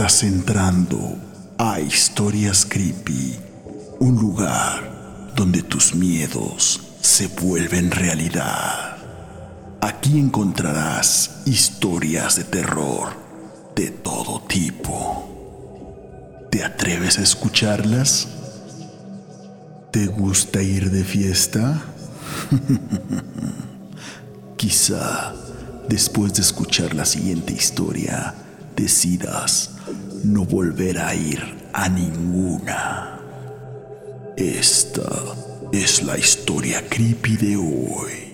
Estás entrando a Historias Creepy, un lugar donde tus miedos se vuelven realidad. Aquí encontrarás historias de terror de todo tipo. ¿Te atreves a escucharlas? ¿Te gusta ir de fiesta? Quizá después de escuchar la siguiente historia decidas no volver a ir a ninguna. Esta es la historia creepy de hoy.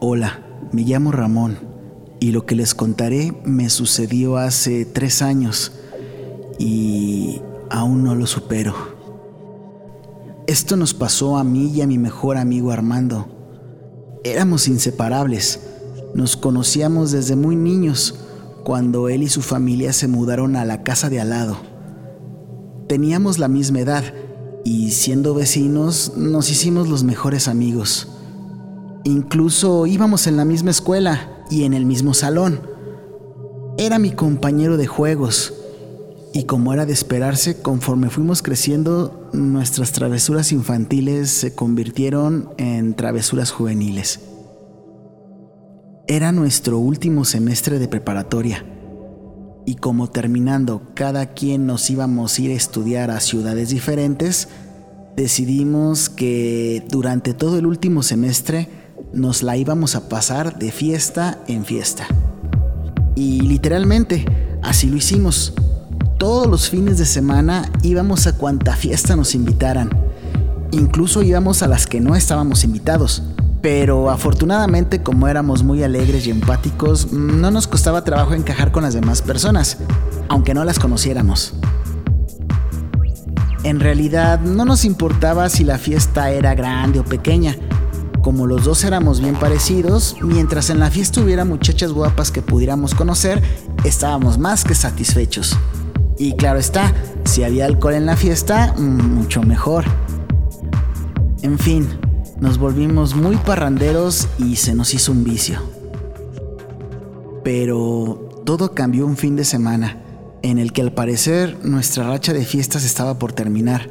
Hola, me llamo Ramón y lo que les contaré me sucedió hace tres años y aún no lo supero. Esto nos pasó a mí y a mi mejor amigo Armando. Éramos inseparables. Nos conocíamos desde muy niños, cuando él y su familia se mudaron a la casa de al lado. Teníamos la misma edad y siendo vecinos nos hicimos los mejores amigos. Incluso íbamos en la misma escuela y en el mismo salón. Era mi compañero de juegos y como era de esperarse, conforme fuimos creciendo, nuestras travesuras infantiles se convirtieron en travesuras juveniles. Era nuestro último semestre de preparatoria y como terminando cada quien nos íbamos a ir a estudiar a ciudades diferentes, decidimos que durante todo el último semestre nos la íbamos a pasar de fiesta en fiesta. Y literalmente, así lo hicimos. Todos los fines de semana íbamos a cuanta fiesta nos invitaran. Incluso íbamos a las que no estábamos invitados. Pero afortunadamente como éramos muy alegres y empáticos, no nos costaba trabajo encajar con las demás personas, aunque no las conociéramos. En realidad no nos importaba si la fiesta era grande o pequeña, como los dos éramos bien parecidos, mientras en la fiesta hubiera muchachas guapas que pudiéramos conocer, estábamos más que satisfechos. Y claro está, si había alcohol en la fiesta, mucho mejor. En fin, nos volvimos muy parranderos y se nos hizo un vicio. Pero todo cambió un fin de semana, en el que al parecer nuestra racha de fiestas estaba por terminar.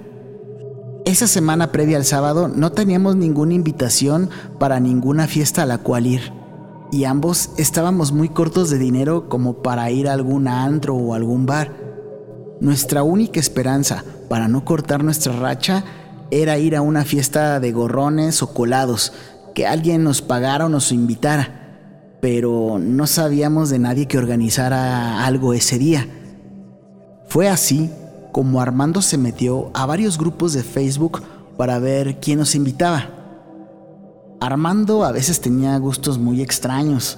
Esa semana previa al sábado no teníamos ninguna invitación para ninguna fiesta a la cual ir. Y ambos estábamos muy cortos de dinero como para ir a algún antro o algún bar. Nuestra única esperanza para no cortar nuestra racha era ir a una fiesta de gorrones o colados, que alguien nos pagara o nos invitara. Pero no sabíamos de nadie que organizara algo ese día. Fue así como Armando se metió a varios grupos de Facebook para ver quién nos invitaba. Armando a veces tenía gustos muy extraños.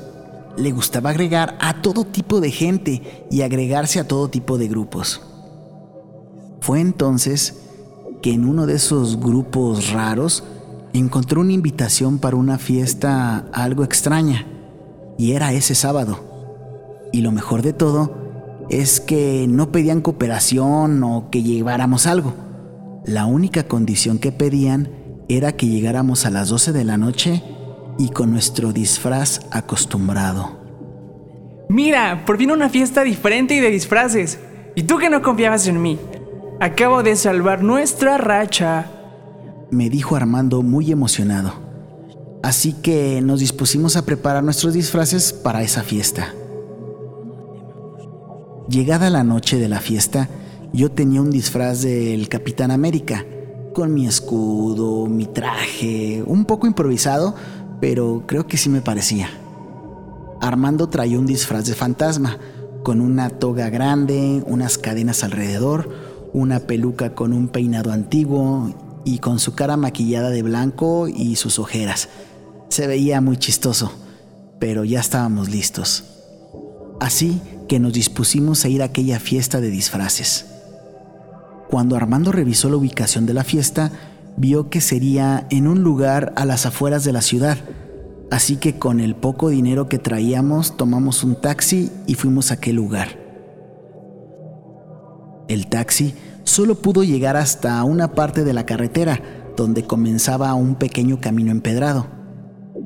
Le gustaba agregar a todo tipo de gente y agregarse a todo tipo de grupos. Fue entonces que en uno de esos grupos raros encontró una invitación para una fiesta algo extraña, y era ese sábado. Y lo mejor de todo es que no pedían cooperación o que lleváramos algo. La única condición que pedían era que llegáramos a las 12 de la noche y con nuestro disfraz acostumbrado. Mira, por fin una fiesta diferente y de disfraces. ¿Y tú que no confiabas en mí? Acabo de salvar nuestra racha. Me dijo Armando muy emocionado. Así que nos dispusimos a preparar nuestros disfraces para esa fiesta. Llegada la noche de la fiesta, yo tenía un disfraz del Capitán América, con mi escudo, mi traje, un poco improvisado, pero creo que sí me parecía. Armando traía un disfraz de fantasma, con una toga grande, unas cadenas alrededor, una peluca con un peinado antiguo y con su cara maquillada de blanco y sus ojeras. Se veía muy chistoso, pero ya estábamos listos. Así que nos dispusimos a ir a aquella fiesta de disfraces. Cuando Armando revisó la ubicación de la fiesta, vio que sería en un lugar a las afueras de la ciudad, así que con el poco dinero que traíamos tomamos un taxi y fuimos a aquel lugar. El taxi solo pudo llegar hasta una parte de la carretera donde comenzaba un pequeño camino empedrado,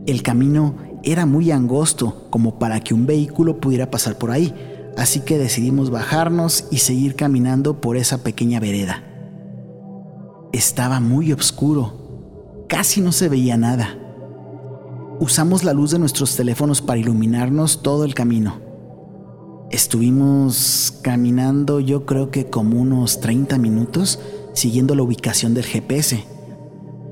El camino era muy angosto como para que un vehículo pudiera pasar por ahí, así que decidimos bajarnos y seguir caminando por esa pequeña vereda. Estaba muy oscuro, casi no se veía nada. Usamos la luz de nuestros teléfonos para iluminarnos todo el camino. Estuvimos caminando yo creo que como unos 30 minutos siguiendo la ubicación del GPS.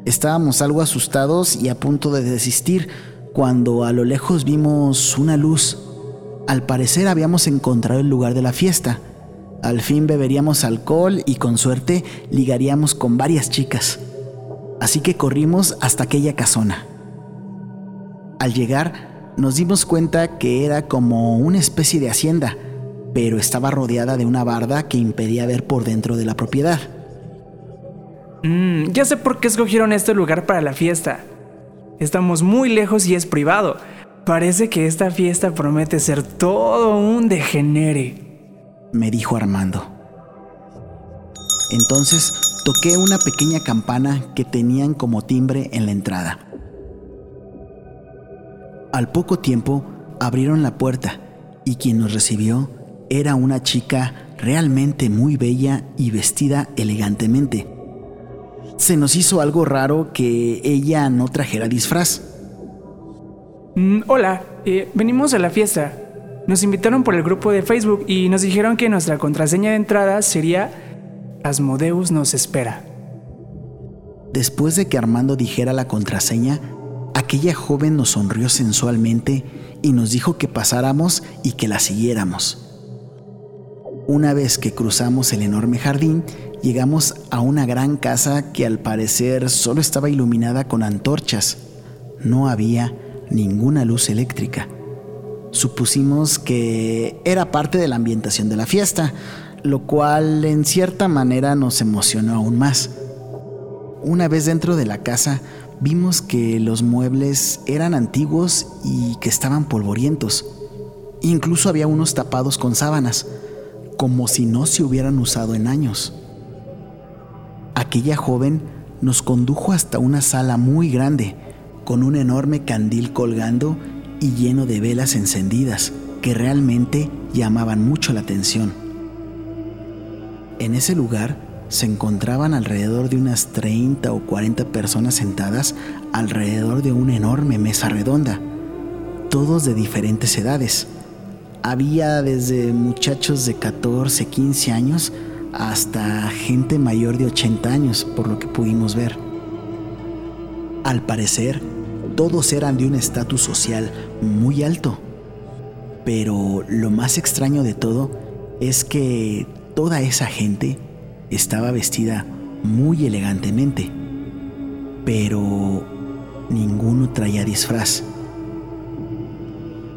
Estábamos algo asustados y a punto de desistir cuando a lo lejos vimos una luz. Al parecer habíamos encontrado el lugar de la fiesta. Al fin beberíamos alcohol y con suerte ligaríamos con varias chicas. Así que corrimos hasta aquella casona. Al llegar, nos dimos cuenta que era como una especie de hacienda, pero estaba rodeada de una barda que impedía ver por dentro de la propiedad. Mm, ya sé por qué escogieron este lugar para la fiesta. Estamos muy lejos y es privado. Parece que esta fiesta promete ser todo un degenere, me dijo Armando. Entonces toqué una pequeña campana que tenían como timbre en la entrada. Al poco tiempo abrieron la puerta y quien nos recibió era una chica realmente muy bella y vestida elegantemente. Se nos hizo algo raro que ella no trajera disfraz. Mm, hola, eh, venimos a la fiesta. Nos invitaron por el grupo de Facebook y nos dijeron que nuestra contraseña de entrada sería Asmodeus nos espera. Después de que Armando dijera la contraseña, aquella joven nos sonrió sensualmente y nos dijo que pasáramos y que la siguiéramos. Una vez que cruzamos el enorme jardín, llegamos a una gran casa que al parecer solo estaba iluminada con antorchas. No había ninguna luz eléctrica. Supusimos que era parte de la ambientación de la fiesta, lo cual en cierta manera nos emocionó aún más. Una vez dentro de la casa, vimos que los muebles eran antiguos y que estaban polvorientos. Incluso había unos tapados con sábanas, como si no se hubieran usado en años. Aquella joven nos condujo hasta una sala muy grande, con un enorme candil colgando y lleno de velas encendidas, que realmente llamaban mucho la atención. En ese lugar se encontraban alrededor de unas 30 o 40 personas sentadas alrededor de una enorme mesa redonda, todos de diferentes edades. Había desde muchachos de 14, 15 años hasta gente mayor de 80 años, por lo que pudimos ver. Al parecer, todos eran de un estatus social muy alto. Pero lo más extraño de todo es que toda esa gente estaba vestida muy elegantemente, pero ninguno traía disfraz.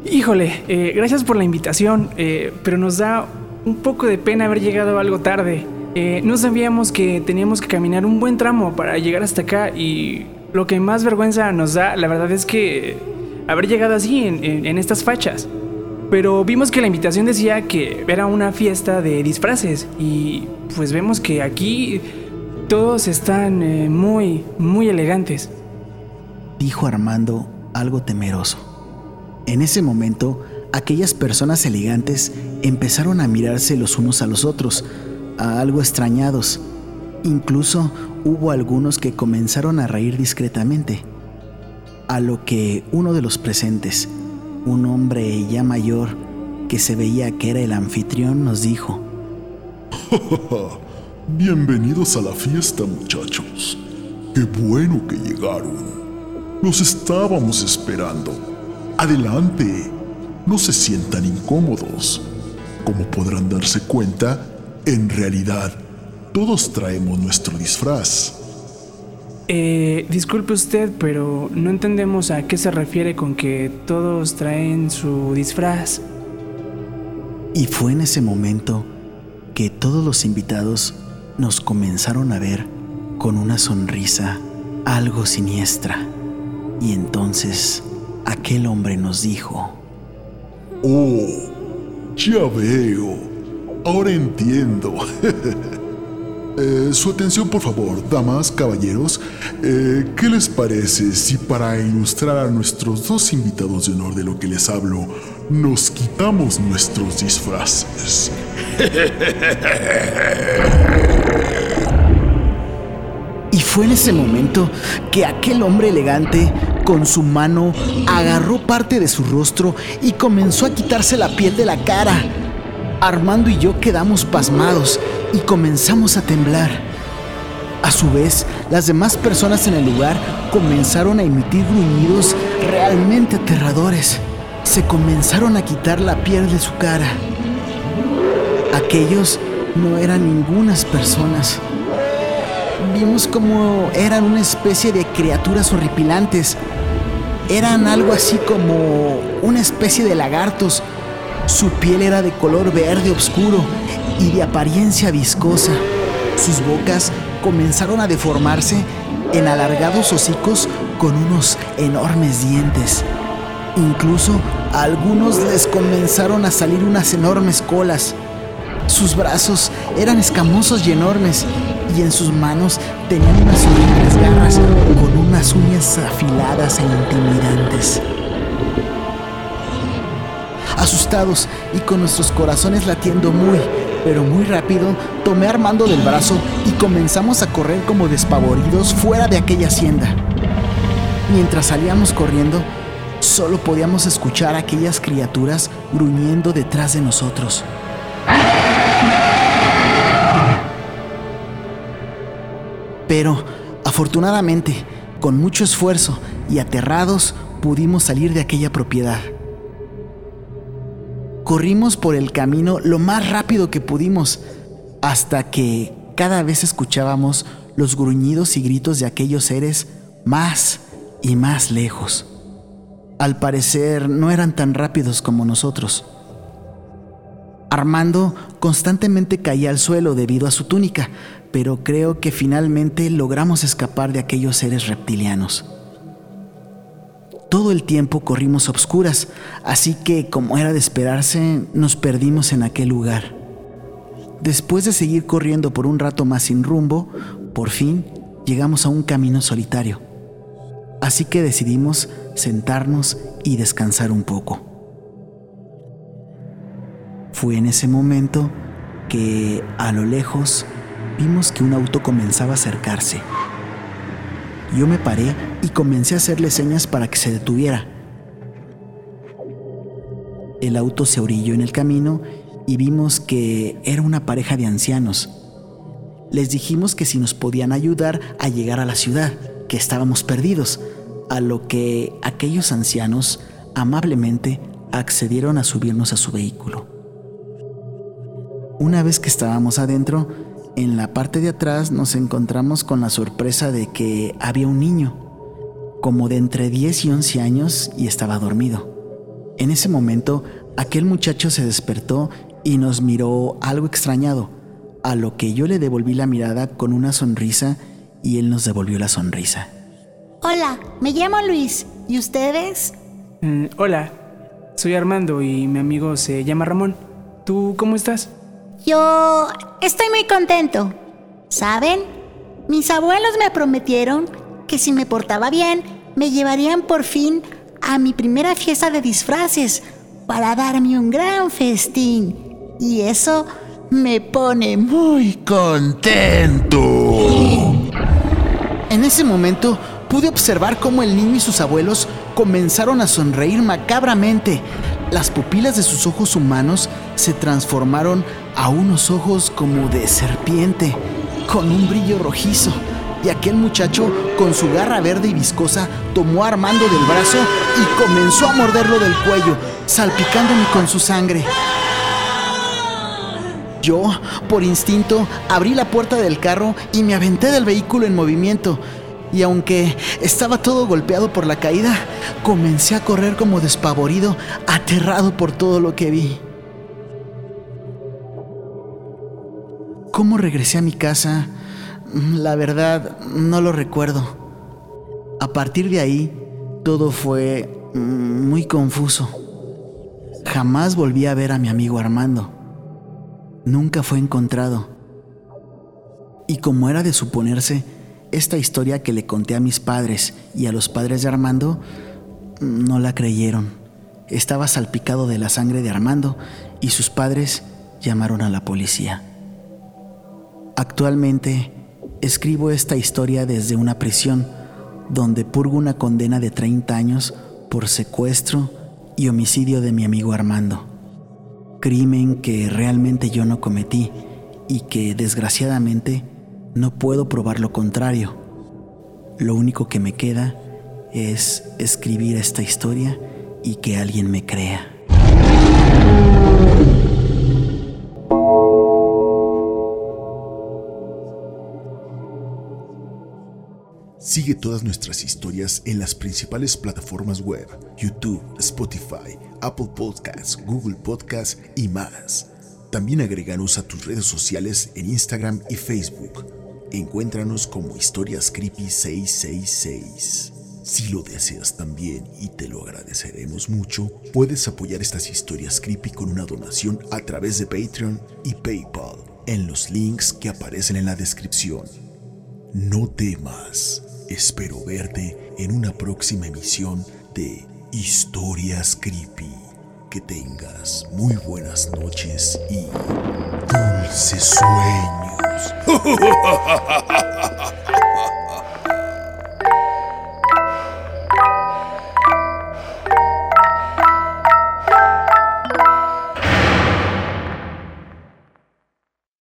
Híjole, eh, gracias por la invitación, eh, pero nos da un poco de pena haber llegado algo tarde. Eh, no sabíamos que teníamos que caminar un buen tramo para llegar hasta acá y lo que más vergüenza nos da, la verdad es que haber llegado así en estas fachas. Pero vimos que la invitación decía que era una fiesta de disfraces y pues vemos que aquí todos están eh, muy, muy elegantes. Dijo Armando algo temeroso. En ese momento, aquellas personas elegantes empezaron a mirarse los unos a los otros, a algo extrañados. Incluso hubo algunos que comenzaron a reír discretamente. A lo que uno de los presentes, un hombre ya mayor que se veía que era el anfitrión nos dijo, Bienvenidos a la fiesta muchachos. Qué bueno que llegaron. Los estábamos esperando. Adelante, no se sientan incómodos. Como podrán darse cuenta, en realidad, todos traemos nuestro disfraz. Eh, disculpe usted, pero no entendemos a qué se refiere con que todos traen su disfraz. Y fue en ese momento que todos los invitados nos comenzaron a ver con una sonrisa algo siniestra. Y entonces aquel hombre nos dijo, Oh, ya veo, ahora entiendo. Eh, su atención, por favor, damas, caballeros. Eh, ¿Qué les parece si para ilustrar a nuestros dos invitados de honor de lo que les hablo, nos quitamos nuestros disfraces? Y fue en ese momento que aquel hombre elegante, con su mano, agarró parte de su rostro y comenzó a quitarse la piel de la cara. Armando y yo quedamos pasmados y comenzamos a temblar. A su vez, las demás personas en el lugar comenzaron a emitir gruñidos realmente aterradores. Se comenzaron a quitar la piel de su cara. Aquellos no eran ningunas personas. Vimos como eran una especie de criaturas horripilantes. Eran algo así como una especie de lagartos. Su piel era de color verde oscuro y de apariencia viscosa. Sus bocas comenzaron a deformarse en alargados hocicos con unos enormes dientes. Incluso a algunos les comenzaron a salir unas enormes colas. Sus brazos eran escamosos y enormes, y en sus manos tenían unas horribles garras con unas uñas afiladas e intimidantes. Asustados y con nuestros corazones latiendo muy, pero muy rápido, tomé Armando del brazo y comenzamos a correr como despavoridos fuera de aquella hacienda. Mientras salíamos corriendo, solo podíamos escuchar a aquellas criaturas gruñendo detrás de nosotros. Pero, afortunadamente, con mucho esfuerzo y aterrados, pudimos salir de aquella propiedad. Corrimos por el camino lo más rápido que pudimos, hasta que cada vez escuchábamos los gruñidos y gritos de aquellos seres más y más lejos. Al parecer no eran tan rápidos como nosotros. Armando constantemente caía al suelo debido a su túnica, pero creo que finalmente logramos escapar de aquellos seres reptilianos. Todo el tiempo corrimos a obscuras, así que, como era de esperarse, nos perdimos en aquel lugar. Después de seguir corriendo por un rato más sin rumbo, por fin llegamos a un camino solitario. Así que decidimos sentarnos y descansar un poco. Fue en ese momento que, a lo lejos, vimos que un auto comenzaba a acercarse. Yo me paré y comencé a hacerle señas para que se detuviera. El auto se orilló en el camino y vimos que era una pareja de ancianos. Les dijimos que si nos podían ayudar a llegar a la ciudad, que estábamos perdidos, a lo que aquellos ancianos amablemente accedieron a subirnos a su vehículo. Una vez que estábamos adentro, en la parte de atrás nos encontramos con la sorpresa de que había un niño, como de entre 10 y 11 años, y estaba dormido. En ese momento, aquel muchacho se despertó y nos miró algo extrañado, a lo que yo le devolví la mirada con una sonrisa y él nos devolvió la sonrisa. Hola, me llamo Luis. ¿Y ustedes? Mm, hola, soy Armando y mi amigo se llama Ramón. ¿Tú cómo estás? Yo estoy muy contento. ¿Saben? Mis abuelos me prometieron que si me portaba bien, me llevarían por fin a mi primera fiesta de disfraces para darme un gran festín. Y eso me pone muy contento. En ese momento pude observar cómo el niño y sus abuelos comenzaron a sonreír macabramente. Las pupilas de sus ojos humanos se transformaron a unos ojos como de serpiente, con un brillo rojizo. Y aquel muchacho, con su garra verde y viscosa, tomó Armando del brazo y comenzó a morderlo del cuello, salpicándome con su sangre. Yo, por instinto, abrí la puerta del carro y me aventé del vehículo en movimiento. Y aunque estaba todo golpeado por la caída, comencé a correr como despavorido, aterrado por todo lo que vi. ¿Cómo regresé a mi casa? La verdad, no lo recuerdo. A partir de ahí, todo fue mm, muy confuso. Jamás volví a ver a mi amigo Armando. Nunca fue encontrado. Y como era de suponerse, esta historia que le conté a mis padres y a los padres de Armando, no la creyeron. Estaba salpicado de la sangre de Armando y sus padres llamaron a la policía. Actualmente escribo esta historia desde una prisión donde purgo una condena de 30 años por secuestro y homicidio de mi amigo Armando. Crimen que realmente yo no cometí y que desgraciadamente no puedo probar lo contrario. Lo único que me queda es escribir esta historia y que alguien me crea. Sigue todas nuestras historias en las principales plataformas web, YouTube, Spotify, Apple Podcasts, Google Podcasts y más. También agreganos a tus redes sociales en Instagram y Facebook. Encuéntranos como Historias Creepy 666. Si lo deseas también y te lo agradeceremos mucho, puedes apoyar estas historias creepy con una donación a través de Patreon y PayPal en los links que aparecen en la descripción. No temas. Espero verte en una próxima emisión de Historias Creepy. Que tengas muy buenas noches y dulces sueños.